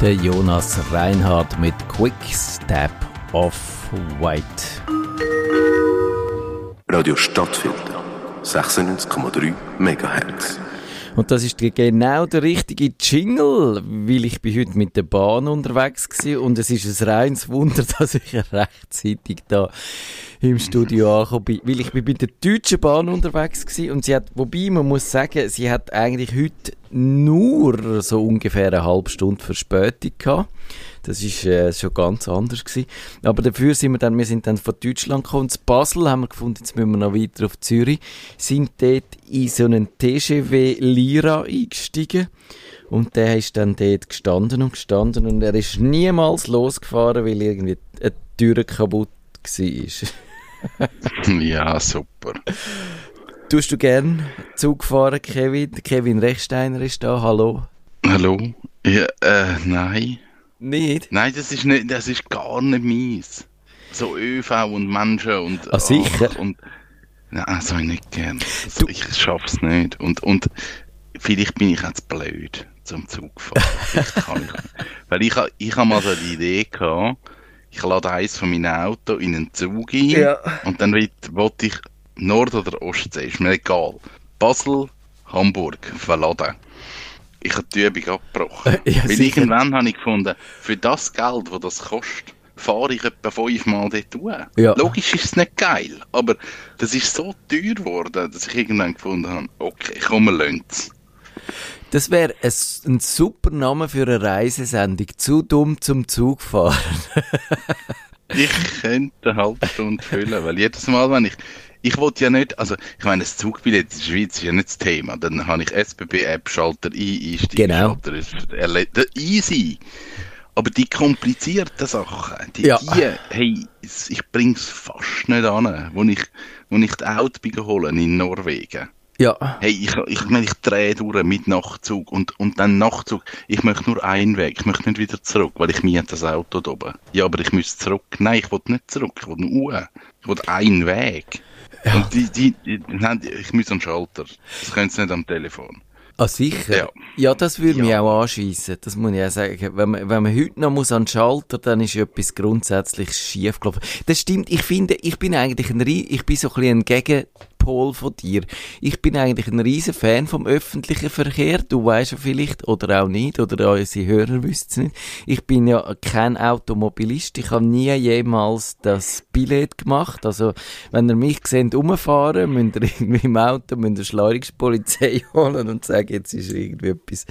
Der Jonas Reinhardt mit Quick Step of White. Radio Stadtfilter 96,3 MHz. Und das ist genau der richtige Jingle, weil ich bin heute mit der Bahn unterwegs war und es ist ein reines Wunder, dass ich rechtzeitig da im Studio angekommen bin, weil ich bin bei der Deutschen Bahn unterwegs war und sie hat, wobei man muss sagen, sie hat eigentlich heute nur so ungefähr eine halbe Stunde Verspätung gehabt. Das ist äh, schon ganz anders gewesen. Aber dafür sind wir dann, wir sind dann von Deutschland gekommen, zu Basel haben wir gefunden, jetzt müssen wir noch weiter auf Zürich, sind dort in so einen TGW Lira eingestiegen. Und der ist dann dort gestanden und gestanden und er ist niemals losgefahren, weil irgendwie eine Tür kaputt war. ja, super. Tust du gern Zug fahren, Kevin? Kevin Rechsteiner ist da, hallo. Hallo? Ja, äh, nein. Nicht? Nein, das ist, nicht, das ist gar nicht meins. So ÖV und Menschen und... Ah, sicher? Ach, und, nein, das habe ich nicht gern. Also, ich schaff's nicht. Und, und vielleicht bin ich jetzt blöd zum Zugfahren. Weil ich, ich habe mal so die Idee gehabt, ich lade eins von meinem Auto in einen Zug ein Ja. und dann wollte ich Nord- oder Ostsee, ist mir egal. Basel, Hamburg, verladen. Ich habe die Übung abgebrochen. Ja, Weil sicher. irgendwann habe ich gefunden, für das Geld, das das kostet, fahre ich etwa fünfmal dort durch. Ja. Logisch ist es nicht geil, aber das ist so teuer geworden, dass ich irgendwann gefunden habe, okay, komm, wir lassen. Das wäre ein, ein super Name für eine Reisesendung. Zu dumm zum Zug fahren. Ich könnte eine halbe Stunde füllen, weil jedes Mal, wenn ich, ich wollte ja nicht, also ich meine, das Zugbillett in der Schweiz ist ja nicht das Thema. Dann habe ich SBB-App, Schalter ein, Einstieg, Genau. Schalter ist easy. Aber die komplizierten Sachen, die, Ja. die hey, es- ich bring's fast nicht an, wo ich, wo ich die Auto geholt in Norwegen. Ja. Hey, ich, ich, meine, ich drehe durch mit Nachtzug und, und dann Nachtzug. Ich möchte nur einen Weg. Ich möchte nicht wieder zurück, weil ich miete das Auto da oben. Ja, aber ich müsste zurück. Nein, ich will nicht zurück. Ich will nur. Ich will einen Weg. Und die, die, die, die- ich muss am Schalter. Das können sie nicht am Telefon. Ah, sicher? Ja, Ja. das würde Ja. mich auch anschiessen. Das muss ich auch sagen. Wenn man, wenn man heute noch muss an den Schalter, dann ist etwas grundsätzlich schief gelaufen. Das stimmt. Ich finde, ich bin eigentlich ein, ich bin so ein bisschen ein Gegenpol von dir. Ich bin eigentlich ein riesen Fan vom öffentlichen Verkehr. Du weißt ja vielleicht, oder auch nicht, oder unsere Hörer wissen es nicht. Ich bin ja kein Automobilist. Ich habe nie jemals das Billett gemacht. Also, wenn ihr mich seht, rumfahren, müsst ihr irgendwie im Auto, müsst ihr Schleunigungspolizei holen und sagen, jetzt ist irgendwie etwas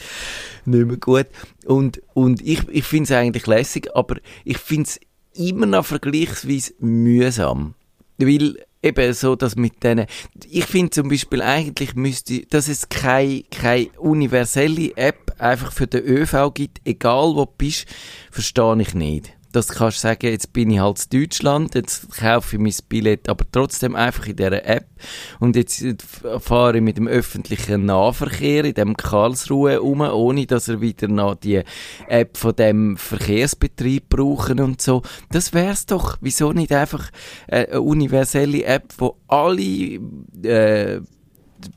nicht mehr gut. Und, und ich, ich finde es eigentlich lässig, aber ich finde es immer noch vergleichsweise mühsam. Weil eben so, dass mit denen, ich finde zum Beispiel eigentlich müsste, dass es keine, keine universelle App einfach für den ÖV gibt, egal wo du bist, verstehe ich nicht. Das kannst du sagen, jetzt bin ich halt in Deutschland, jetzt kaufe ich mein Billett, aber trotzdem einfach in dieser App. Und jetzt fahre ich mit dem öffentlichen Nahverkehr in dem Karlsruhe um, ohne dass er wieder noch die App von dem Verkehrsbetrieb brauchen und so. Das wär's doch. Wieso nicht einfach äh, eine universelle App, wo alle äh,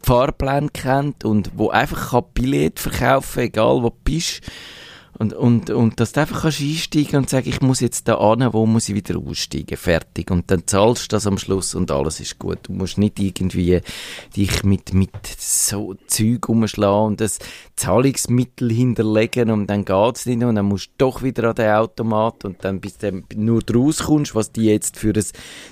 Fahrpläne kennt und wo einfach kann Billett verkaufen, egal wo du bist. Und, und, und dass du einfach kannst einsteigen und sagen, ich muss jetzt da an, wo muss ich wieder aussteigen, fertig. Und dann zahlst du das am Schluss und alles ist gut. Du musst nicht irgendwie dich mit, mit so Zeug umschlagen und das Zahlungsmittel hinterlegen und dann geht's nicht und dann musst du doch wieder an den Automat und dann bis du nur rauskommst, was die jetzt für ein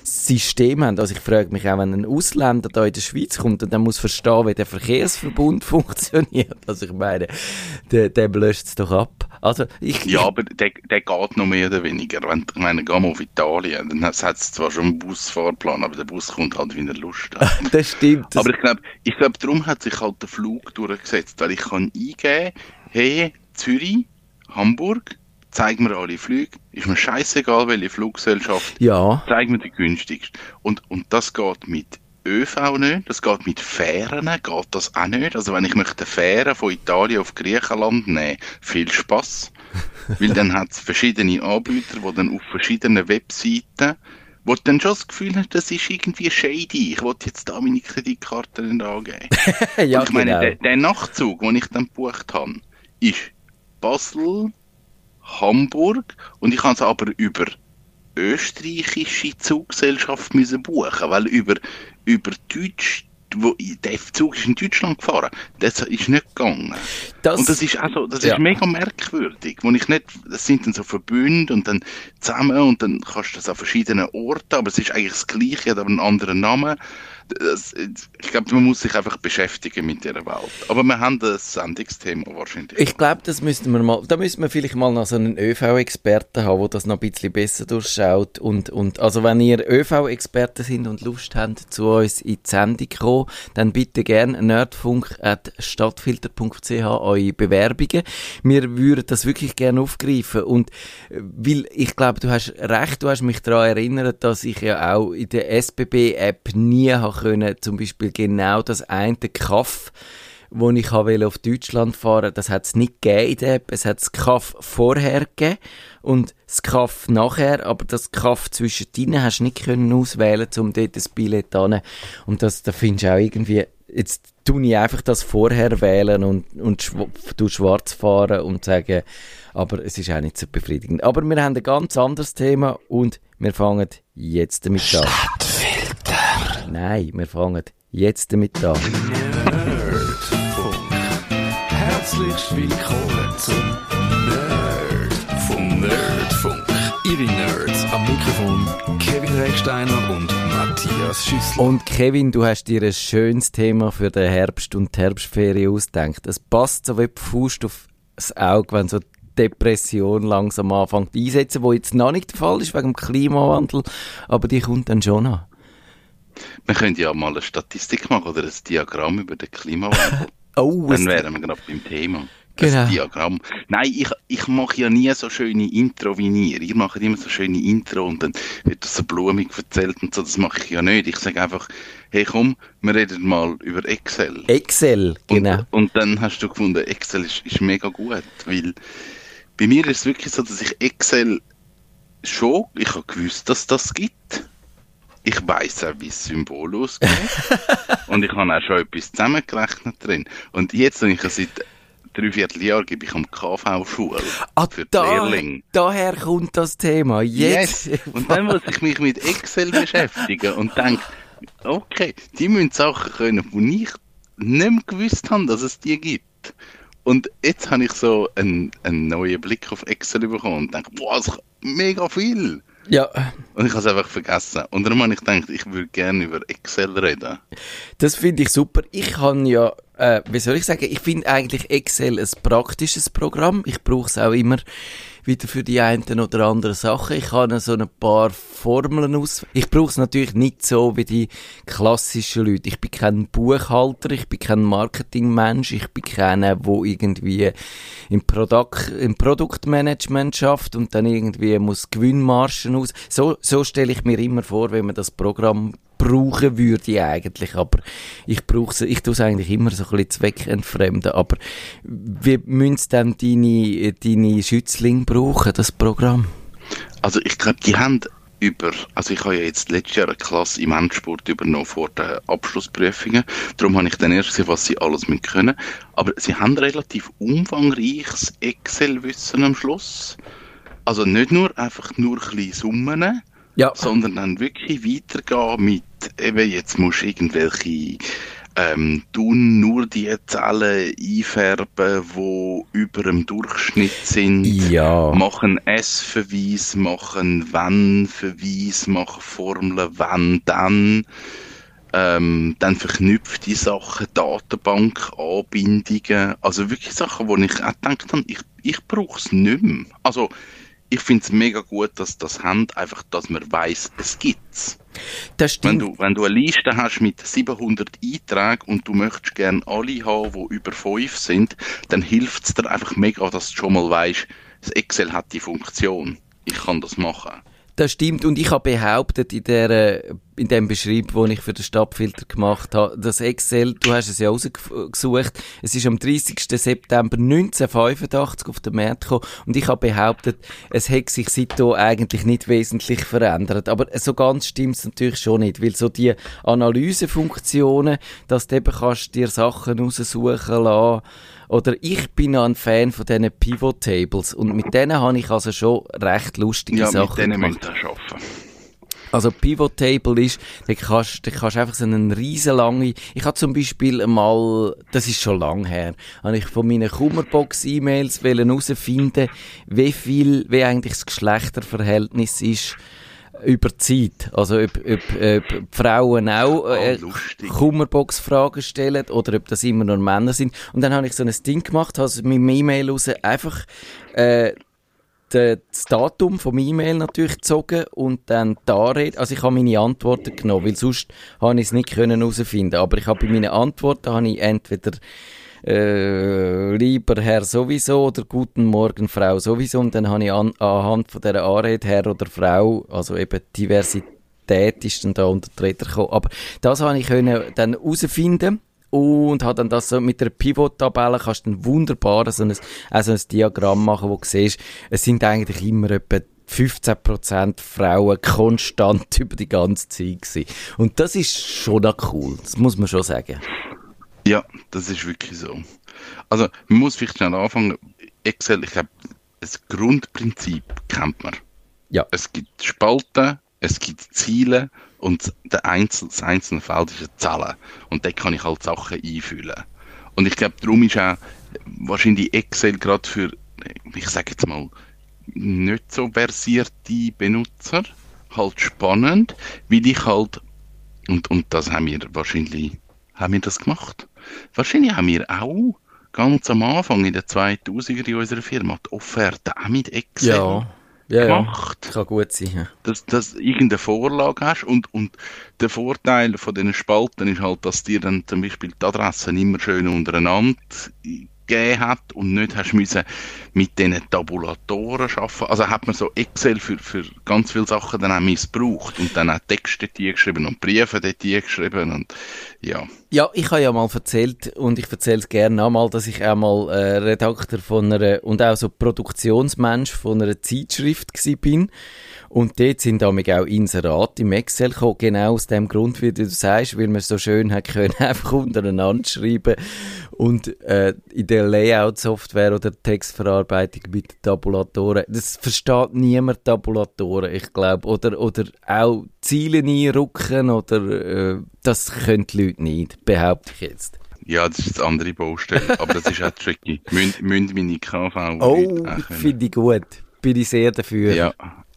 System haben. Also ich frage mich auch, wenn ein Ausländer da in der Schweiz kommt und dann muss verstehen, wie der Verkehrsverbund funktioniert. Also ich meine, der, der löscht es doch ab. Also ich, Ja, aber der, der geht noch mehr oder weniger. Wenn, ich meine, gehen wir auf Italien, dann hat es zwar schon einen Busfahrplan, aber der Bus kommt halt, wie er Lust hat. das stimmt. Das, Aber ich glaube, ich glaub, darum hat sich halt der Flug durchgesetzt, weil ich kann eingeben, hey, Zürich, Hamburg, zeig mir alle Flüge, ist mir scheißegal, welche Fluggesellschaft, ja, zeig mir die günstigste. Und, und das geht mit ÖV nicht, das geht mit Fähren, geht das auch nicht. Also wenn ich möchte Fähren von Italien auf Griechenland nehmen, viel Spaß. Weil dann hat es verschiedene Anbieter, die dann auf verschiedenen Webseiten, wo du dann schon das Gefühl hast, das ist irgendwie shady. Ich wollte jetzt da meine Kreditkarte nicht angeben. ja Und ich meine, genau. der, der Nachtzug, den ich dann gebucht habe, ist Basel, Hamburg und ich habe es aber über österreichische Zuggesellschaft müssen buchen, weil über, über Deutsch wo, der Zug ist in Deutschland gefahren. Das ist nicht gegangen. Das, und das ist also, das ja. ist mega merkwürdig, wo ich nicht, das sind dann so Verbünde und dann zusammen und dann kannst du das an verschiedenen Orten, aber es ist eigentlich das Gleiche, hat aber einen anderen Namen das, ich glaube, man muss sich einfach beschäftigen mit dieser Welt. Aber wir haben das Sendungsthema wahrscheinlich. Ich glaube, das müssten wir mal, da müssten wir vielleicht mal noch so einen ÖV-Experten haben, der das noch ein bisschen besser durchschaut. Und, und, also wenn ihr ÖV-Experten sind und Lust habt, zu uns in die Sendung kommen, dann bitte gerne nerdfunk.stadtfilter.ch eure Bewerbungen. Wir würden das wirklich gerne aufgreifen. Und, äh, weil, ich glaube, du hast recht, du hast mich daran erinnert, dass ich ja auch in der SBB-App nie habe können zum Beispiel genau das eine Kaff, wo ich auf Deutschland fahren das hat es nicht gegeben. Es hat das Kaff vorher gegeben und das Kaff nachher, aber das Kaff zwischendrin hast du nicht können auswählen, um dort das Billett an. Und das, da findest du auch irgendwie, jetzt tue ich einfach das vorher wählen und, und schw du schwarz fahren und sagen, aber es ist auch nicht so befriedigend. Aber wir haben ein ganz anderes Thema und wir fangen jetzt damit an. Nein, wir fangen jetzt damit an. Nerdfunk. Herzlich willkommen zum Nerdfunk. Nerdfunk. Ihre Nerds am Mikrofon Kevin Recksteiner und Matthias Schüssler. Und Kevin, du hast dir ein schönes Thema für den Herbst und die Herbstferien ausgedacht. Es passt so wie die Faust auf das Auge, wenn so Depression langsam anfängt einsetzen, wo jetzt noch nicht der Fall ist wegen dem Klimawandel, aber die kommt dann schon an. Wir können ja mal eine Statistik machen oder ein Diagramm über den Klimawandel. oh, Dann wären wir gerade beim Thema. Genau. Das Diagramm. Nein, ich, ich mache ja nie so schöne Intro wie ihr. Ihr macht immer so schöne Intro und dann wird das so blumig erzählt und so. Das mache ich ja nicht. Ich sage einfach, hey komm, wir reden mal über Excel. Excel, genau. Und, und dann hast du gefunden, Excel ist, ist mega gut, weil bei mir ist es wirklich so, dass ich Excel schon, ich habe gewusst, dass das gibt ich weiß auch, wie das Symbol ausgeht. und ich habe auch schon etwas zusammengerechnet drin. Und jetzt, wenn ich seit drei Vierteljahren gebe ich am KV-Schule ah, für die da, Lehrlinge. Daher kommt das Thema. Jetzt. Yes. Und dann muss ich mich mit Excel beschäftigen und denke, okay, die müssen Sachen können, die ich nicht mehr gewusst habe, dass es die gibt. Und jetzt habe ich so einen, einen neuen Blick auf Excel bekommen und denke, boah, das ist mega viel. Ja. Und ich habe es einfach vergessen. Und darum habe ich gedacht, ich würde gerne über Excel reden. Das finde ich super. Ich kann ja, äh, wie soll ich sagen, ich finde eigentlich Excel ein praktisches Programm. Ich brauche es auch immer wieder für die einen oder anderen Sachen. Ich habe so ein paar Formeln aus. Ich brauche es natürlich nicht so wie die klassischen Leute. Ich bin kein Buchhalter, ich bin kein Marketingmensch, ich bin keiner, wo irgendwie im, Produkt, im Produktmanagement schafft und dann irgendwie muss Gewinnmargen aus. So, so stelle ich mir immer vor, wenn man das Programm brauchen würde ich eigentlich, aber ich brauche ich tue es eigentlich immer so ein bisschen zweckentfremden, aber wie müssen denn deine, deine Schützlinge brauchen, das Programm? Also ich glaube, die haben über, also ich habe ja jetzt letztes Jahr eine Klasse im Endsport übernommen vor den Abschlussprüfungen. Darum habe ich dann erst gesehen, was sie alles mit können. Aber sie haben relativ umfangreiches Excel-Wissen am Schluss. Also nicht nur einfach nur ein bisschen Summen, ja. sondern dann wirklich weitergehen mit, eben jetzt musst du irgendwelche ähm, tun nur die Zellen einfärben, die über dem Durchschnitt sind. Ja. Machen S-Verweis, machen Wenn-Verweis, machen Formeln, wenn, dann. Ähm, dann verknüpfte Sachen, Datenbank, Anbindungen. Also wirklich Sachen, wo ich auch gedacht habe, ich, ich brauche es nicht mehr. Also, ich finde es mega gut, dass das haben, einfach, dass man weiß, es gibt's. Das stimmt. Wenn du, wenn du eine Liste hast mit 700 Einträgen und du möchtest gerne alle haben, die über 5 sind, dann hilft es dir einfach mega, dass du schon mal weißt, das Excel hat die Funktion. Ich kann das machen. Das stimmt. Und ich habe behauptet in der, in dem Beschrieb, den ich für den Stadtfilter gemacht habe, das Excel, du hast es ja rausgesucht, es ist am 30. September 1985 auf den Markt gekommen und ich habe behauptet, es hätte sich seitdem eigentlich nicht wesentlich verändert. Aber so ganz stimmt es natürlich schon nicht, weil so die Analysefunktionen, dass du eben kannst dir Sachen raussuchen lassen, oder ich bin ein Fan von diesen Pivot Tables und mit denen habe ich also schon recht lustige Ja, mit Sachen denen gemacht. arbeiten. Also Pivot Table ist, da kannst, da kannst einfach so einen riesen lange, ich habe zum Beispiel mal, das ist schon lang her, habe ich von meinen Kummerbox-E-Mails herausfinden, wie viel, wie eigentlich das Geschlechterverhältnis ist über Zeit. Also ob, ob, ob die Frauen auch äh, Ah, lustig. Kummerbox-Fragen stellen oder ob das immer nur Männer sind. Und dann habe ich so ein Ding gemacht, habe mit dem E-Mail raus einfach äh, das Datum vom E-Mail natürlich gezogen und dann die Anrede, also ich habe meine Antworten genommen, weil sonst habe ich es nicht können herausfinden. Aber ich habe bei meinen Antworten habe ich entweder äh, lieber Herr sowieso oder guten Morgen Frau sowieso und dann habe ich an, anhand von dieser Anrede Herr oder Frau, also eben Diversität ist dann da unter Räder gekommen. Aber das habe ich können dann herausfinden und hat dann das so mit der Pivot-Tabelle kannst du dann wunderbar so ein, also ein Diagramm machen, wo du siehst, es sind eigentlich immer etwa 15% Frauen konstant über die ganze Zeit gewesen. Und das ist schon cool, das muss man schon sagen. Ja, das ist wirklich so. Also, man muss vielleicht schnell anfangen. Excel, ich glaube, das Grundprinzip kennt man. Ja. Es gibt Spalten, es gibt Ziele und der Einzel, das einzelne Feld ist eine Zahl. Und da kann ich halt Sachen einfüllen. Und ich glaube, darum ist auch wahrscheinlich Excel gerade für, ich sage jetzt mal, nicht so versierte Benutzer halt spannend, weil ich halt, und, und das haben wir wahrscheinlich, haben wir das gemacht? Wahrscheinlich haben wir auch ganz am Anfang in den 2000er in unserer Firma die Offerte auch mit Excel ja, ja. gemacht Kann gut sein. Ja. dass, dass du irgendeine Vorlage hast und, und der Vorteil von diesen Spalten ist halt, dass dir dann zum Beispiel die Adressen immer schön untereinander gegeben hat und nicht hast müssen mit diesen Tabulatoren arbeiten. Also hat man so Excel für, für ganz viele Sachen dann auch missbraucht und dann auch Texte dort geschrieben und Briefe dort geschrieben und ja. Ja, ich habe ja mal erzählt und ich erzähle es gerne nochmal, dass ich auch mal äh, Redakteur von einer und auch so Produktionsmensch von einer Zeitschrift gsi bin. Und dort sind damit auch Inserate im Excel gekommen, genau aus dem Grund, wie du sagst, weil man so schön hat können, einfach untereinander schreiben. Und äh, in der Layout-Software oder Textverarbeitung mit Tabulatoren, das versteht niemand Tabulatoren, ich glaube. Oder, oder auch Ziele einrücken oder äh, das können die Leute nicht, behaupte ich jetzt. Ja, das ist eine andere Baustelle, aber das ist auch tricky. Müssen, müssen meine KV Oh, finde ich gut. Bin ich sehr dafür. Ja,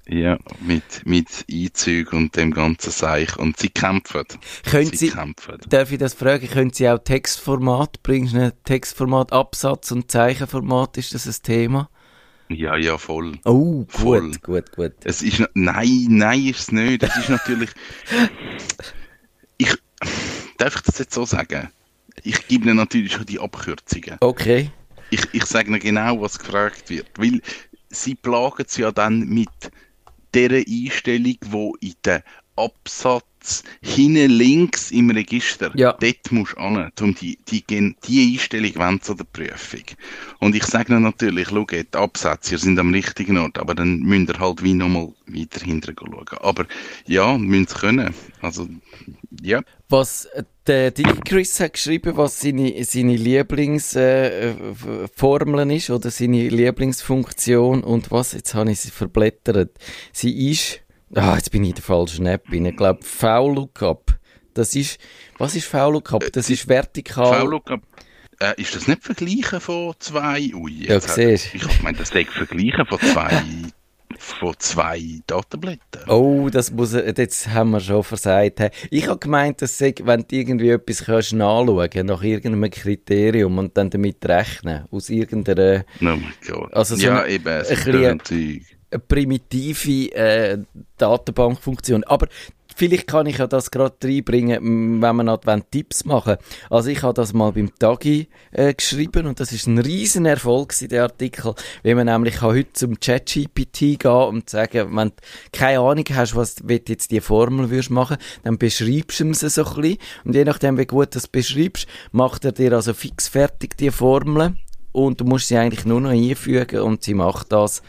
ja, mit, mit Einzügen und dem ganzen Seich. Und sie kämpfen. Können sie Sie, kämpfen. darf ich das fragen, können Sie auch Textformat, bringst du ein Textformat, Absatz und Zeichenformat, ist das ein Thema? Ja, ja, voll. Oh, gut, Voll. gut, gut. Es ist, nein, nein, ist es nicht. Es ist natürlich, ich, darf ich das jetzt so sagen? Ich gebe ihnen natürlich schon die Abkürzungen. Okay. Ich, ich sage ihnen genau, was gefragt wird. Weil sie plagen es ja dann mit der Einstellung, wo in den Absatz hinten links im Register, Ja. dort musst du hin, um die, die, die Einstellung wollen zu der Prüfung. Und ich sage natürlich, schau, die Absätze, ihr sind am richtigen Ort, aber dann müsst ihr halt wie nochmal weiter hinten schauen. Aber ja, müssen es können. Also, ja. Was der Digi Chris hat geschrieben, was seine, seine Lieblingsformeln äh, ist oder seine Lieblingsfunktion und was, jetzt habe ich sie verblättert. Sie ist, ah, jetzt bin ich in der falschen App, ich glaube V-Lookup. Das ist, was ist V-Lookup? Das ist vertikal. V-Lookup. Äh, ist das nicht Vergleichen von zwei? Ui, Ja, jetzt hat- siehst. Ich meine, das ist Vergleichen von zwei, von zwei Datenblättern. Oh, das muss, jetzt haben wir schon versagt. Ich habe gemeint, dass sei, wenn du irgendwie etwas kannst nachschauen, nach irgendeinem Kriterium und dann damit rechnen, aus irgendeiner Oh mein Gott. Also so ja, ein- eben, es ein ein eine primitive äh, Datenbankfunktion. Aber vielleicht kann ich ja das gerade reinbringen, wenn noch wollen, Tipps machen. Also ich habe das mal beim Tagi äh, geschrieben und das ist ein riesen Erfolg gewesen, der Artikel, weil man nämlich kann heute zum ChatGPT gehen und sagen, wenn du keine Ahnung hast, was du jetzt die Formel würdest machen, dann beschreibst du sie so ein bisschen und je nachdem, wie gut du das beschreibst, macht er dir also fix fertig die Formel und du musst sie eigentlich nur noch einfügen und sie macht das.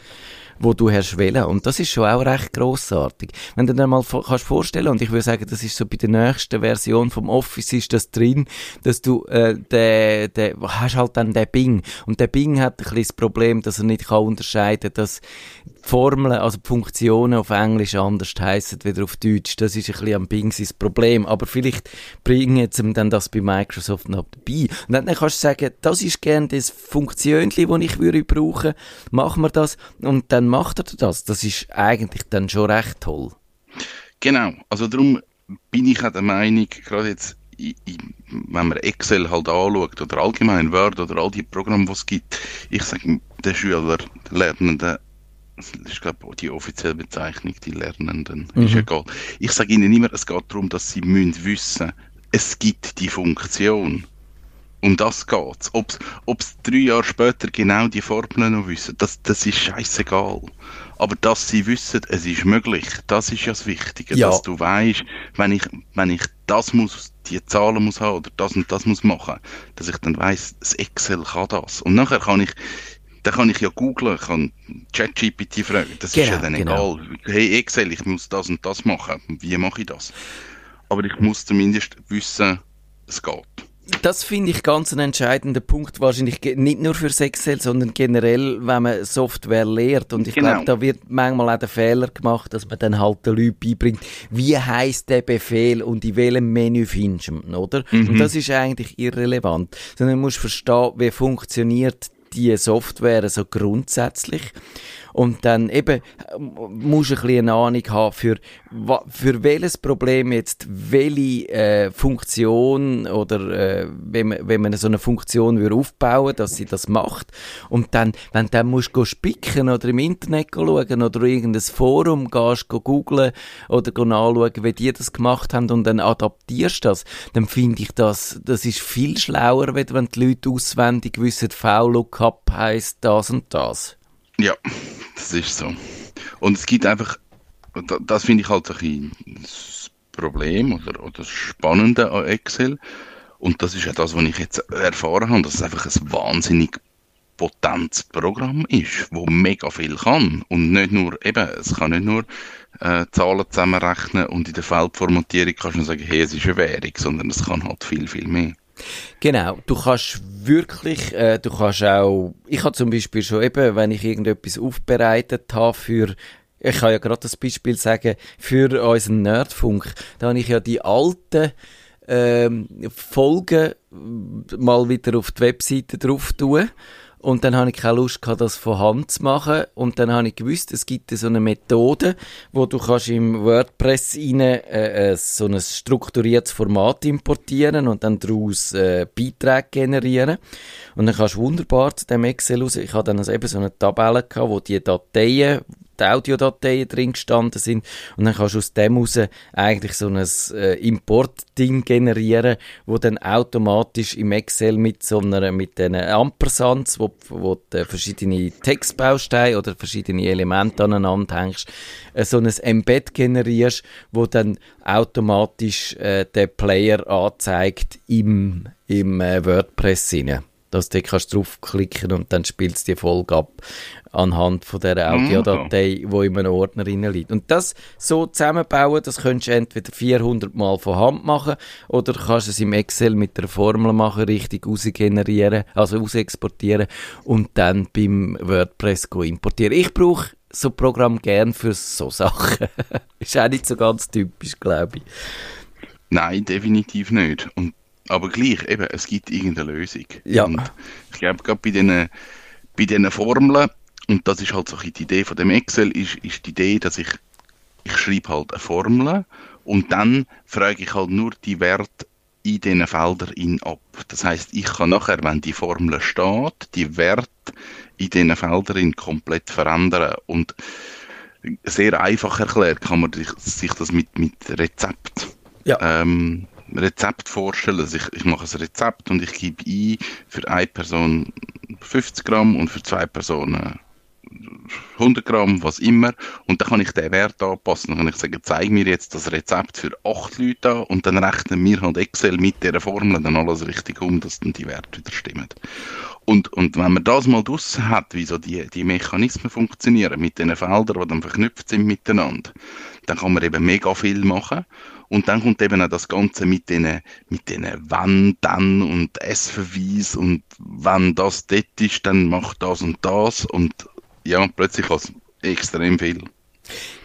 Wo du hast wählen. Und das ist schon auch recht grossartig. Wenn du dir mal kannst vorstellen, und ich würde sagen, das ist so bei der nächsten Version vom Office ist das drin, dass du, äh, der, der, hast halt dann den Bing. Und der Bing hat ein bisschen das Problem, dass er nicht kann unterscheiden, dass Formeln, also die Funktionen auf Englisch anders heissen wieder auf Deutsch. Das ist ein bisschen am Bing sein Problem. Aber vielleicht bringen sie dann das bei Microsoft noch dabei. Und dann kannst du sagen, das ist gerne das Funktionchen, das ich würde brauchen. Machen wir das. Und dann macht er das. Das ist eigentlich dann schon recht toll. Genau. Also darum bin ich auch der Meinung, gerade jetzt wenn man Excel halt anschaut oder allgemein Word oder all die Programme, die es gibt, ich sage, der Schüler, der Lernende, das ist, glaube ich, die offizielle Bezeichnung, die Lernenden. Mhm. Ist egal. Ich sage ihnen immer, es geht darum, dass sie müssen wissen, es gibt die Funktion. Um das geht's. Ob es drei Jahre später genau die Formeln noch wissen, das, das ist scheißegal. Aber dass sie wissen, es ist möglich, das ist ja das Wichtige. Ja. Dass du weißt, wenn ich, wenn ich das muss, die Zahlen muss haben oder das und das muss machen, dass ich dann weiß, das Excel kann das. Und nachher kann ich dann kann ich ja googlen, kann ChatGPT fragen. Das genau, ist ja genau, dann genau. egal. Hey Excel, ich muss das und das machen. Wie mache ich das? Aber ich muss zumindest wissen, es geht. Das finde ich ganz ein entscheidender Punkt, wahrscheinlich nicht nur für Excel, sondern generell, wenn man Software lehrt. Und ich genau. glaube, da wird manchmal auch der Fehler gemacht, dass man dann halt den Leuten beibringt, wie heißt der Befehl und in welchem Menü findest du ihn, oder? Mhm. Und das ist eigentlich irrelevant. Sondern man muss verstehen, wie funktioniert die Software so grundsätzlich. Und dann eben musst du ein bisschen eine Ahnung haben, für, für welches Problem jetzt welche äh, Funktion oder äh, wenn, man, wenn man so eine Funktion würde aufbauen dass sie das macht. Und dann, wenn du dann musst du spicken oder im Internet schauen oder irgendein Forum gehst, googlen oder nachschauen, wie die das gemacht haben und dann adaptierst das, dann finde ich das, das ist viel schlauer, wenn die Leute auswendig wissen, V-Lookup heisst das und das. Ja, das ist so. Und es gibt einfach, das finde ich halt ein das Problem oder, oder das Spannende an Excel. Und das ist ja das, was ich jetzt erfahren habe, dass es einfach ein wahnsinnig potentes Programm ist, wo mega viel kann. Und nicht nur, eben, es kann nicht nur äh, Zahlen zusammenrechnen und in der Feldformatierung kannst du sagen, hey, es ist eine Währung, sondern es kann halt viel, viel mehr. Genau, du kannst wirklich, äh, du kannst auch, ich habe zum Beispiel schon eben, wenn ich irgendetwas aufbereitet habe für ich kann ja gerade das Beispiel sagen, für unseren Nerdfunk, da habe ich ja die alten ähm, Folgen mal wieder auf die Webseite drauf tun und dann habe ich keine Lust gehabt, das von Hand zu machen. Und dann habe ich gewusst, es gibt so eine Methode, wo du kannst im WordPress rein, äh, äh, so ein strukturiertes Format importieren und dann daraus äh, Beiträge generieren. Und dann kannst du wunderbar zu dem Excel raus. Ich habe dann also eben so eine Tabelle gehabt, wo die Dateien, die Audiodateien drin gestanden sind. Und dann kannst du aus dem raus eigentlich so ein äh, Import-Ding generieren, wo dann automatisch im Excel mit so einer, mit den Ampersands, wo, wo du verschiedene Textbausteine oder verschiedene Elemente aneinander hängst, äh, so ein Embed generierst, wo dann automatisch äh, der Player anzeigt im, im äh, WordPress hinein dass du kannst draufklicken und dann spielt es die Folge ab anhand von der mhm. Audiodatei, mhm. die in einem Ordner liegt. Und das so zusammenbauen, das könntest du entweder 400 Mal von Hand machen oder kannst es im Excel mit der Formel machen, richtig rausgenerieren, also rausexportieren und dann beim WordPress importieren. Ich brauche so ein Programm gern für so Sachen. Ist auch nicht so ganz typisch, glaube ich. Nein, definitiv nicht. Und, aber gleich, eben, es gibt irgendeine Lösung. Ja. Und ich glaube, gerade bei diesen bei diesen Formeln und das ist halt so die Idee von dem Excel, ist, ist die Idee, dass ich, ich schreibe halt eine Formel und dann frage ich halt nur die Werte in diesen Feldern ab. Das heißt, ich kann nachher, wenn die Formel steht, die Werte in diesen Feldern komplett verändern und sehr einfach erklärt kann man sich das mit, mit Rezept, ja. ähm, Rezept vorstellen. Also ich, ich mache ein Rezept und ich gebe ein für eine Person 50 Gramm und für zwei Personen 100 Gramm, was immer. Und dann kann ich den Wert anpassen. Dann kann ich sagen, zeig mir jetzt das Rezept für 8 Leute an und dann rechnen wir halt Excel mit dieser Formel dann alles richtig um, dass dann die Werte wieder stimmen. Und, und wenn man das mal draussen hat, wie so die, die Mechanismen funktionieren, mit den Feldern, die dann verknüpft sind miteinander, dann kann man eben mega viel machen. Und dann kommt eben auch das Ganze mit den, mit den Wenn, dann und S-Verweis und wenn das dort ist, dann macht das und das und ja, plötzlich hast extrem viel.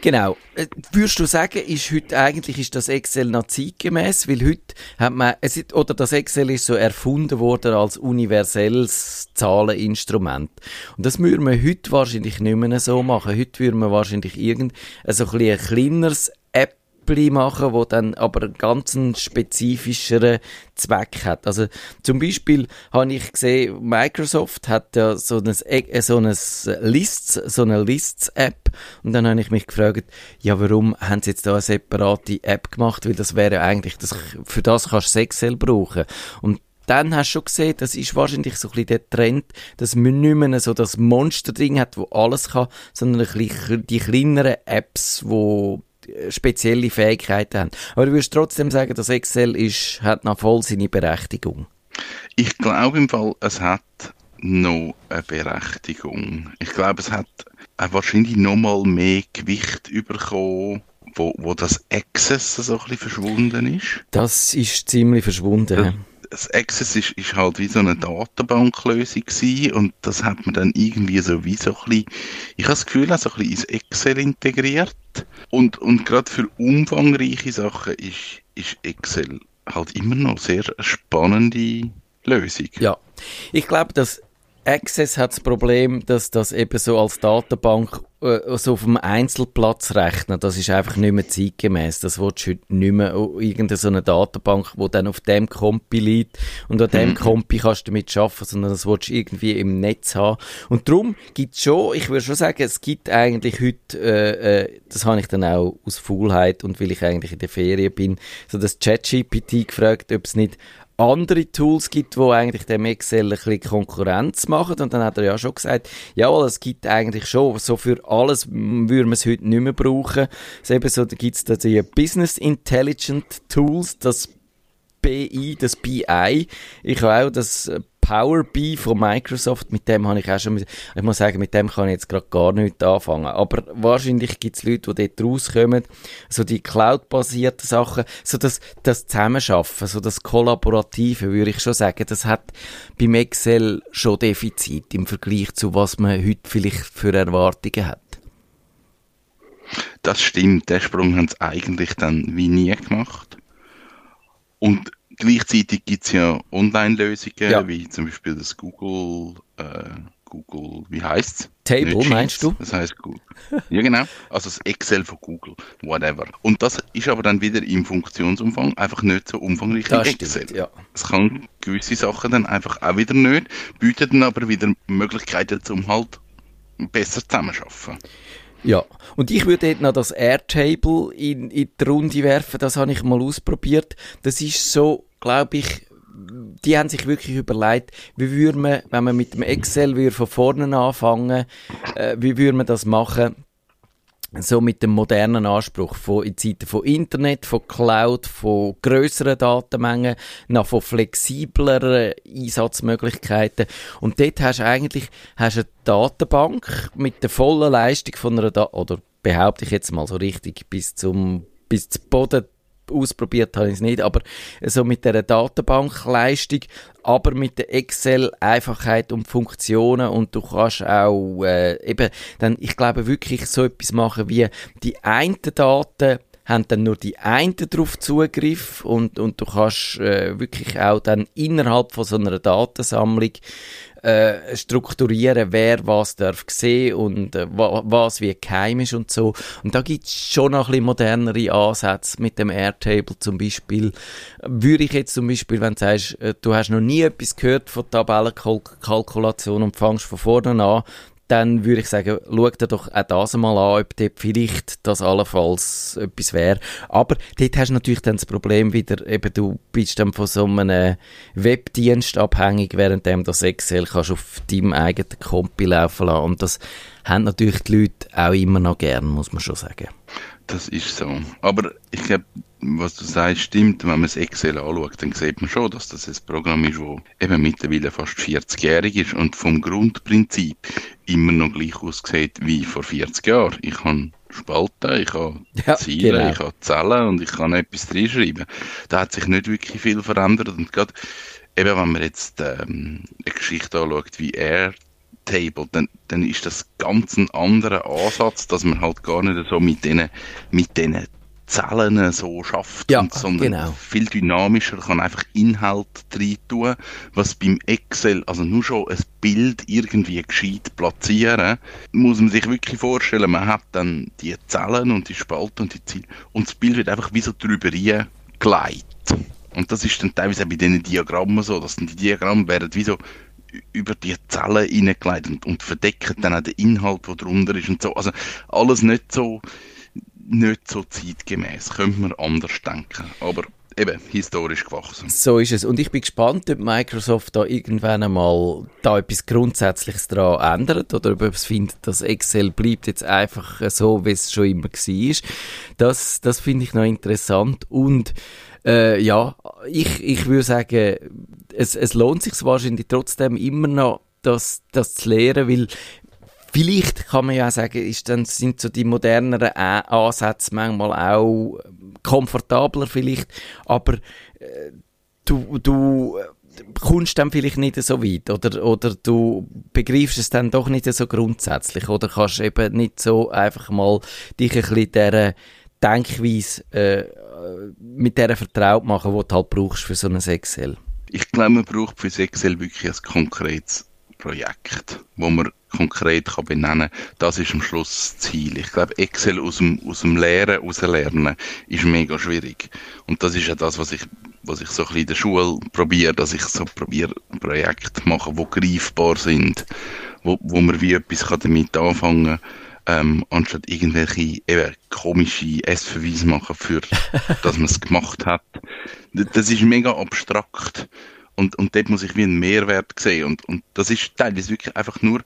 Genau. Äh, würdest du sagen, ist heute eigentlich ist das Excel noch zeitgemäß? Weil heute hat man, es oder das Excel ist so erfunden worden als universelles Zahleninstrument. Und das würden wir heute wahrscheinlich nicht mehr so machen. Heute würden wir wahrscheinlich irgend, also ein, ein kleineres App Machen, wo dann aber einen ganz spezifischeren Zweck hat. Also zum Beispiel habe ich gesehen, Microsoft hat ja so ein, äh, so Lists, so eine Lists-App und dann habe ich mich gefragt, ja warum haben sie jetzt da eine separate App gemacht, weil das wäre ja eigentlich, das, für das kannst du Excel brauchen. Und dann hast du schon gesehen, das ist wahrscheinlich so ein bisschen der Trend, dass man nicht mehr so das Monster-Ding hat, wo alles kann, sondern ein bisschen die kleineren Apps, wo spezielle Fähigkeiten haben. Aber du würdest trotzdem sagen, dass Excel ist, hat noch voll seine Berechtigung. Ich glaube im Fall, es hat noch eine Berechtigung. Ich glaube, es hat wahrscheinlich noch mal mehr Gewicht bekommen, wo, wo das Access so ein bisschen verschwunden ist. Das ist ziemlich verschwunden das Access ist, ist halt wie so eine Datenbanklösung und das hat man dann irgendwie so wie so ein bisschen, ich habe das Gefühl, so ein bisschen ins Excel integriert und, und gerade für umfangreiche Sachen ist, ist Excel halt immer noch sehr spannende Lösung. Ja, ich glaube, dass Access hat das Problem, dass das eben so als Datenbank äh, so auf dem Einzelplatz rechnet. Das ist einfach nicht mehr zeitgemäß. Das willst du heute nicht mehr oh, irgendeine so eine Datenbank, wo dann auf dem Kompi liegt und an dem mhm. Kompi kannst du damit arbeiten, sondern das willst du irgendwie im Netz haben. Und darum gibt es schon, ich würde schon sagen, es gibt eigentlich heute, äh, äh, das habe ich dann auch aus Faulheit und weil ich eigentlich in der Ferien bin, so das ChatGPT gefragt, ob es nicht andere Tools gibt, die eigentlich dem Excel ein bisschen Konkurrenz machen. Und dann hat er ja schon gesagt, ja, es gibt eigentlich schon, so für alles würden wir es heute nicht mehr brauchen. So eben so, da gibt es die Business Intelligent Tools, das BI, das BI. Ich habe auch das Power BI von Microsoft, mit dem habe ich auch schon, ich muss sagen, mit dem kann ich jetzt gerade gar nichts anfangen. Aber wahrscheinlich gibt es Leute, die dort rauskommen, so die Cloud-basierten Sachen, so das, das Zusammenschaffen, so das Kollaborative, würde ich schon sagen, das hat beim Excel schon Defizit im Vergleich zu was man heute vielleicht für Erwartungen hat. Das stimmt, den Sprung haben sie eigentlich dann wie nie gemacht. Und gleichzeitig gibt es ja Online-Lösungen, ja. wie zum Beispiel das Google, äh, Google, wie heißt's? Table, Nicht meinst du? Das heißt Google. ja, genau. Also das Excel von Google, whatever. Und das ist aber dann wieder im Funktionsumfang einfach nicht so umfangreich das wie Excel. Stimmt, ja. Es kann gewisse Sachen dann einfach auch wieder nicht, bietet dann aber wieder Möglichkeiten zum halt besser zusammenarbeiten. Ja, und ich würde dort noch das Airtable in, in die Runde werfen, das habe ich mal ausprobiert. Das ist so glaube ich, die haben sich wirklich überlegt, wie würde man, wenn man mit dem Excel würde von vorne anfangen, äh, wie würde man das machen, so mit dem modernen Anspruch von in Zeiten von Internet, von Cloud, von größeren Datenmengen, noch von flexibleren Einsatzmöglichkeiten. Und dort hast du eigentlich hast eine Datenbank mit der vollen Leistung von einer, da oder behaupte ich jetzt mal so richtig, bis zum bis zum Boden ausprobiert habe ich es nicht, aber so mit der Datenbankleistung, aber mit der Excel-Einfachheit und Funktionen und du kannst auch äh, eben dann, ich glaube wirklich so etwas machen wie die einen Daten haben dann nur die einen darauf Zugriff und, und du kannst äh, wirklich auch dann innerhalb von so einer Datensammlung äh, strukturieren, wer was darf sehen und äh, was wie geheim ist und so. Und da gibt es schon noch ein bisschen modernere Ansätze mit dem Airtable zum Beispiel. Würde ich jetzt zum Beispiel, wenn du sagst, äh, du hast noch nie etwas gehört von Tabellenkalkulation und fangst von vorne an, dann würde ich sagen, schau dir doch auch das mal an, ob dort vielleicht das allenfalls etwas wäre. Aber dort hast du natürlich dann das Problem wieder, eben du bist dann von so einem Webdienst abhängig, während das Excel kannst auf deinem eigenen Kompi laufen lassen. Und das haben natürlich die Leute auch immer noch gern, muss man schon sagen. Das ist so. Aber ich glaube, was du sagst, stimmt. Wenn man das Excel anschaut, dann sieht man schon, dass das ein Programm ist, das eben mittlerweile fast 40-jährig ist und vom Grundprinzip immer noch gleich aussieht wie vor 40 Jahren. Ich habe Spalten, ich habe Ja, Ziele, genau. ich habe Zellen und ich kann etwas reinschreiben. Da hat sich nicht wirklich viel verändert und gerade eben, wenn man jetzt ähm, eine Geschichte anschaut wie Airtable, dann, dann ist das ganz ein anderer Ansatz, dass man halt gar nicht so mit diesen mit denen Zellen so schafft, Ja, und, sondern genau. viel dynamischer kann einfach Inhalt rein tun, was beim Excel, also nur schon ein Bild irgendwie gescheit platzieren, muss man sich wirklich vorstellen, man hat dann die Zellen und die Spalten und die Ziele und das Bild wird einfach wie so drüber geleitet. Und das ist dann teilweise auch bei diesen Diagrammen so, dass dann die Diagramme werden wie so über die Zellen hineingeleitet und, und verdecken dann auch den Inhalt, der drunter ist und so. Also alles nicht so nicht so zeitgemäß, könnte man anders denken. Aber eben, historisch gewachsen. So ist es. Und ich bin gespannt, ob Microsoft da irgendwann einmal da etwas Grundsätzliches daran ändert oder ob es findet, dass Excel bleibt jetzt einfach so, wie es schon immer war. Das, das finde ich noch interessant. Und äh, ja, ich, ich würde sagen, es, es lohnt sich wahrscheinlich trotzdem immer noch, das, das zu lernen, weil Vielleicht kann man ja auch sagen, ist dann, sind so die moderneren Ansätze manchmal auch komfortabler vielleicht, aber äh, du, du äh, kommst dann vielleicht nicht so weit oder, oder du begreifst es dann doch nicht so grundsätzlich oder kannst eben nicht so einfach mal dich ein bisschen dieser Denkweise äh, mit der vertraut machen, die du halt brauchst für so ein Excel. Ich glaube, man braucht für das Excel wirklich ein konkretes Projekt, wo man konkret kann benennen kann, das ist am Schluss das Ziel. Ich glaube, Excel aus dem, aus dem Lehren rauslernen ist mega schwierig. Und das ist ja das, was ich, was ich so ein bisschen in der Schule probiere, dass ich so probiere, Projekte machen, die greifbar sind, wo, wo man wie etwas kann damit anfangen ähm, anstatt irgendwelche eben, komische S-Verweise machen, für, dass man es gemacht hat. Das ist mega abstrakt. Und, und dort muss ich wie einen Mehrwert sehen. Und, und das ist teilweise wirklich einfach nur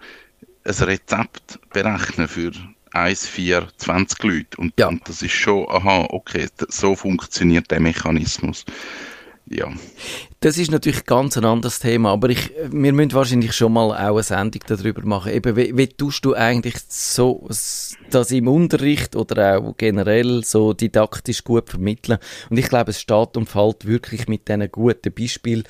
ein Rezept berechnen für 1, 4, 20 Leute. Und, Ja. und das ist schon, aha, okay, so funktioniert der Mechanismus. Ja. Das ist natürlich ganz ein anderes Thema, aber ich, wir müssen wahrscheinlich schon mal auch eine Sendung darüber machen. Eben, wie, wie tust du eigentlich so, das im Unterricht oder auch generell so didaktisch gut vermitteln? Und ich glaube, es steht und fällt wirklich mit diesen guten Beispielen,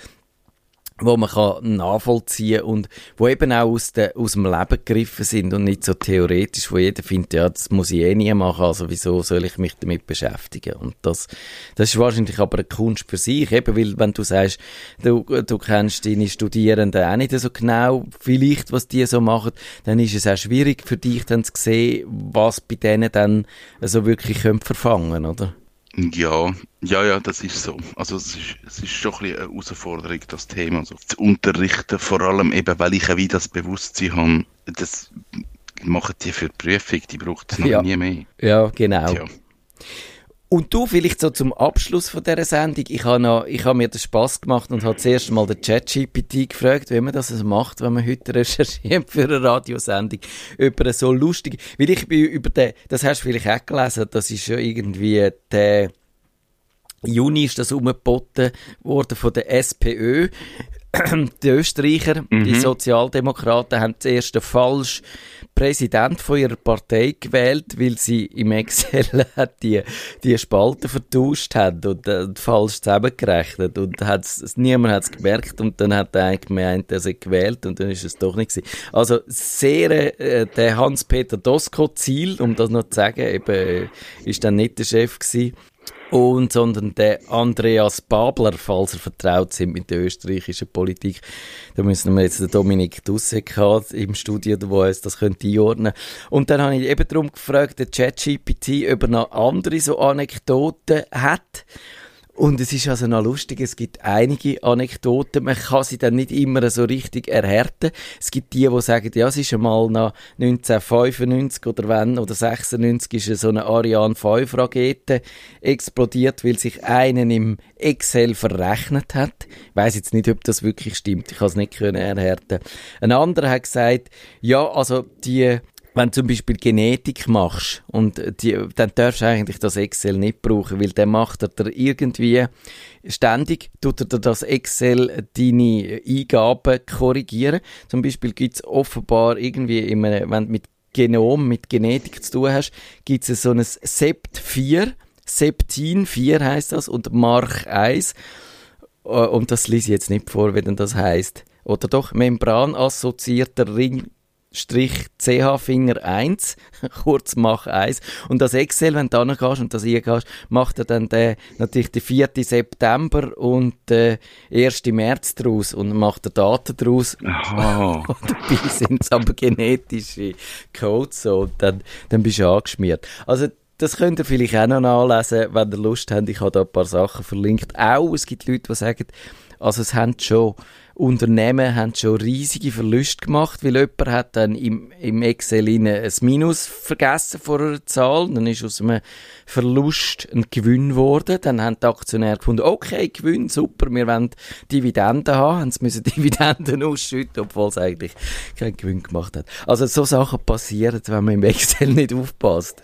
wo man kann nachvollziehen und wo eben auch aus, de, aus dem Leben gegriffen sind und nicht so theoretisch, wo jeder findet, ja, das muss ich eh nie machen, also wieso soll ich mich damit beschäftigen? Und das, das ist wahrscheinlich aber eine Kunst für sich, eben weil, wenn du sagst, du, du kennst deine Studierenden auch nicht so genau, vielleicht, was die so machen, dann ist es auch schwierig für dich dann zu sehen, was bei denen dann so wirklich könnte verfangen, oder? Ja, ja, ja, das ist so. Also es ist, es ist schon ein bisschen eine Herausforderung, das Thema so zu unterrichten, vor allem eben, weil ich wie das Bewusstsein habe, das machen die für die Prüfung, die braucht es noch Ja. nie mehr. Ja, genau. Tja. Und du vielleicht so zum Abschluss von dieser Sendung. Ich habe noch, ich habe mir den Spaß gemacht und habe zuerst mal den ChatGPT gefragt, wie man das so macht, wenn man heute recherchiert für eine Radiosendung über so lustig, weil ich bin über den, das hast du vielleicht auch gelesen, das ist ja irgendwie der Juni ist das umgeboten worden von der SPÖ. Die Österreicher, die Sozialdemokraten, haben zuerst einen falsch Präsident von ihrer Partei gewählt, weil sie im Excel die, die Spalten vertauscht haben und äh, falsch zusammengerechnet. Und hat's, niemand hat es gemerkt und dann hat er eigentlich gemeint, er sei gewählt und dann ist es doch nicht gewesen. Also sehr, äh, der Hans-Peter Dosko-Ziel, um das noch zu sagen, eben, äh, ist dann nicht der Chef gewesen und sondern der Andreas Babler, falls er vertraut sind mit der österreichischen Politik. Da müssen wir jetzt den Dominik Dussek haben im Studio, der uns das könnte einordnen. Und dann habe ich eben darum gefragt, der ChatGPT, ob er noch andere so Anekdoten hat. Und es ist also noch lustig, es gibt einige Anekdoten, man kann sie dann nicht immer so richtig erhärten. Es gibt die, die sagen, ja, es ist einmal nach 1995 oder wenn, oder 96 ist so eine Ariane 5 Rakete explodiert, weil sich einen im Excel verrechnet hat. Ich weiss jetzt nicht, ob das wirklich stimmt, ich kann es nicht erhärten. Ein anderer hat gesagt, ja, also die wenn du zum Beispiel Genetik machst und die, dann darfst du eigentlich das Excel nicht brauchen, weil dann macht er dir irgendwie ständig, tut er dir das Excel deine Eingaben korrigieren. Zum Beispiel gibt es offenbar irgendwie, einem, wenn du mit Genom, mit Genetik zu tun hast, gibt es so ein Sept 4, Septin 4 heißt das und Mark 1. Äh, und das lese ich jetzt nicht vor, wie denn das heißt. Oder doch membranassoziierter Ring Strich CH Finger 1, kurz Mach 1. Und das Excel, wenn du da gehst und das eingehst, macht er dann den, natürlich den 4. September und den 1. März draus und macht er Daten draus. Aha. Dabei sind es aber genetische Codes so, und dann, dann bist du angeschmiert. Also, das könnt ihr vielleicht auch noch nachlesen, wenn ihr Lust habt. Ich habe da ein paar Sachen verlinkt. Auch, es gibt Leute, die sagen, also es haben schon Unternehmen haben schon riesige Verluste gemacht, weil jemand hat dann im, im Excel ein Minus vergessen vor einer Zahl, dann ist aus einem Verlust ein Gewinn geworden, dann haben die Aktionäre gefunden, okay, Gewinn, super, wir wollen Dividenden haben, haben sie müssen Dividenden ausschütten, obwohl es eigentlich keinen Gewinn gemacht hat. Also so Sachen passieren, wenn man im Excel nicht aufpasst.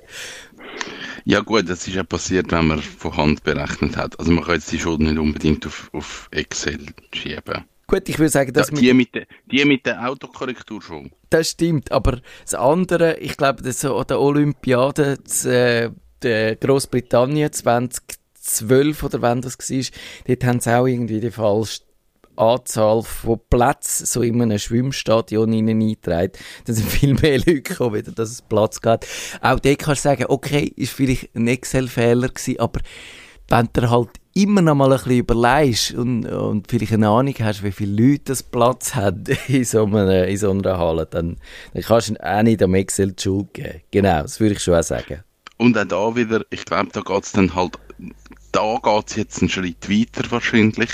Ja gut, das ist ja passiert, wenn man von Hand berechnet hat. Also man kann jetzt die Schuld nicht unbedingt auf, auf Excel schieben. Gut, ich würde sagen, dass ja, die, mit die mit der Autokorrektur schon. Das stimmt, aber das andere, ich glaube, das so an der Olympiade äh, der Großbritannien 2012 oder wann das war, dort haben sie auch irgendwie die falsche Anzahl von Plätzen so in einem Schwimmstadion eingetragen. Dann sind viel mehr Leute gekommen, wieder, dass es Platz gab. Auch dort kannst du sagen, okay, ist vielleicht ein Excel-Fehler gewesen, aber wenn du halt immer noch mal ein bisschen überlegst und, und vielleicht eine Ahnung hast, wie viele Leute das Platz hat in so einer, in so einer Halle, dann, dann kannst du auch nicht am Excel die Schuld geben. Genau, das würde ich schon auch sagen. Und auch da wieder, ich glaube, da geht es dann halt, da geht es jetzt einen Schritt weiter wahrscheinlich.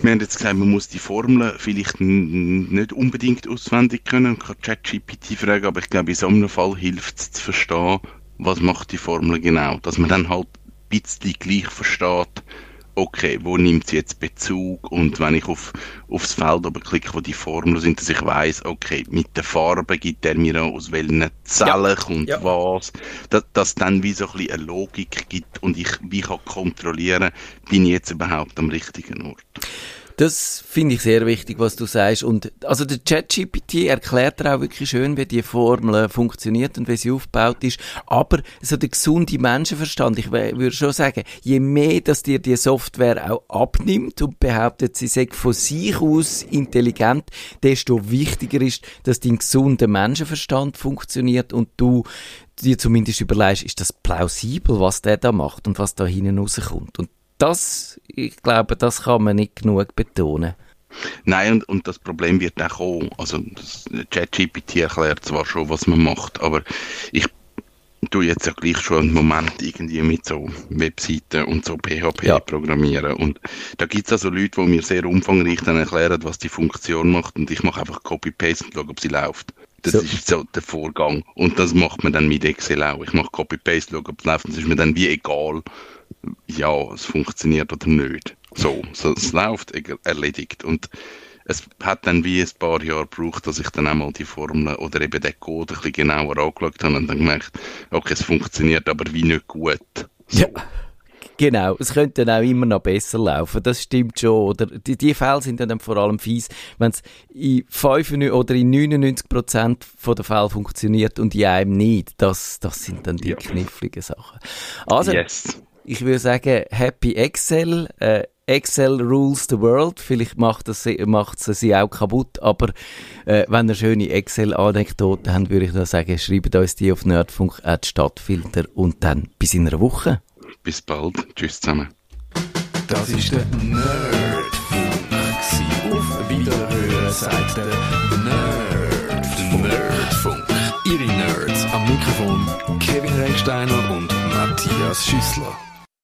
Wir haben jetzt gesagt, man muss die Formeln vielleicht nicht unbedingt auswendig können und kann ChatGPT fragen, aber ich glaube, in so einem Fall hilft es zu verstehen, was macht die Formel genau. Dass man dann halt bisschen gleich versteht, okay, wo nimmt sie jetzt Bezug und wenn ich auf, aufs Feld oben klicke, wo die Formeln sind, dass ich weiß, okay, mit der Farbe gibt er mir an, aus welchen Zellen ja. und ja. was, dass, dass dann wie so ein bisschen eine Logik gibt und ich wie kann kontrollieren, bin ich jetzt überhaupt am richtigen Ort. Das finde ich sehr wichtig, was du sagst. Und, also der ChatGPT erklärt dir auch wirklich schön, wie die Formel funktioniert und wie sie aufgebaut ist. Aber so der gesunde Menschenverstand, ich würde schon sagen, je mehr, dass dir die Software auch abnimmt und behauptet, sie sei von sich aus intelligent, desto wichtiger ist, dass dein gesunder Menschenverstand funktioniert und du dir zumindest überlegst, ist das plausibel, was der da macht und was da hinten rauskommt. Und das, ich glaube, das kann man nicht genug betonen. Nein, und, und das Problem wird auch kommen. Also, ChatGPT erklärt zwar schon, was man macht, aber ich tue jetzt ja gleich schon einen Moment irgendwie mit so Webseiten und so PHP ja. programmieren. Und da gibt es also Leute, die mir sehr umfangreich dann erklären, was die Funktion macht und ich mache einfach Copy-Paste und schaue, ob sie läuft. Das so. ist so der Vorgang. Und das macht man dann mit Excel auch. Ich mache Copy-Paste, schaue, ob es läuft und es ist mir dann wie egal, ja, es funktioniert oder nicht. So, so es läuft, erledigt. Und es hat dann wie ein paar Jahre gebraucht, dass ich dann einmal die Formel oder eben den Code ein bisschen genauer angeschaut habe und dann gemerkt, okay, es funktioniert aber wie nicht gut. So. Ja. Genau, es könnte dann auch immer noch besser laufen, das stimmt schon. Oder die, die Fälle sind dann vor allem fies, wenn es in 5 oder in 99% der Fälle funktioniert und in einem nicht. Das, das sind dann die ja. kniffligen Sachen. Also, yes. Ich würde sagen, Happy Excel. Äh, Excel rules the world. Vielleicht macht es macht sie auch kaputt, aber äh, wenn ihr schöne Excel-Anekdoten habt, würde ich da sagen, schreibt uns die auf Nerdfunk Stadtfilter und dann bis in einer Woche. Bis bald. Tschüss zusammen. Das ist der Nerdfunk. Auf Wiederhören sagt der Nerd. Nerdfunk. Ihre Nerds am Mikrofon Kevin Recksteiner und Matthias Schüssler.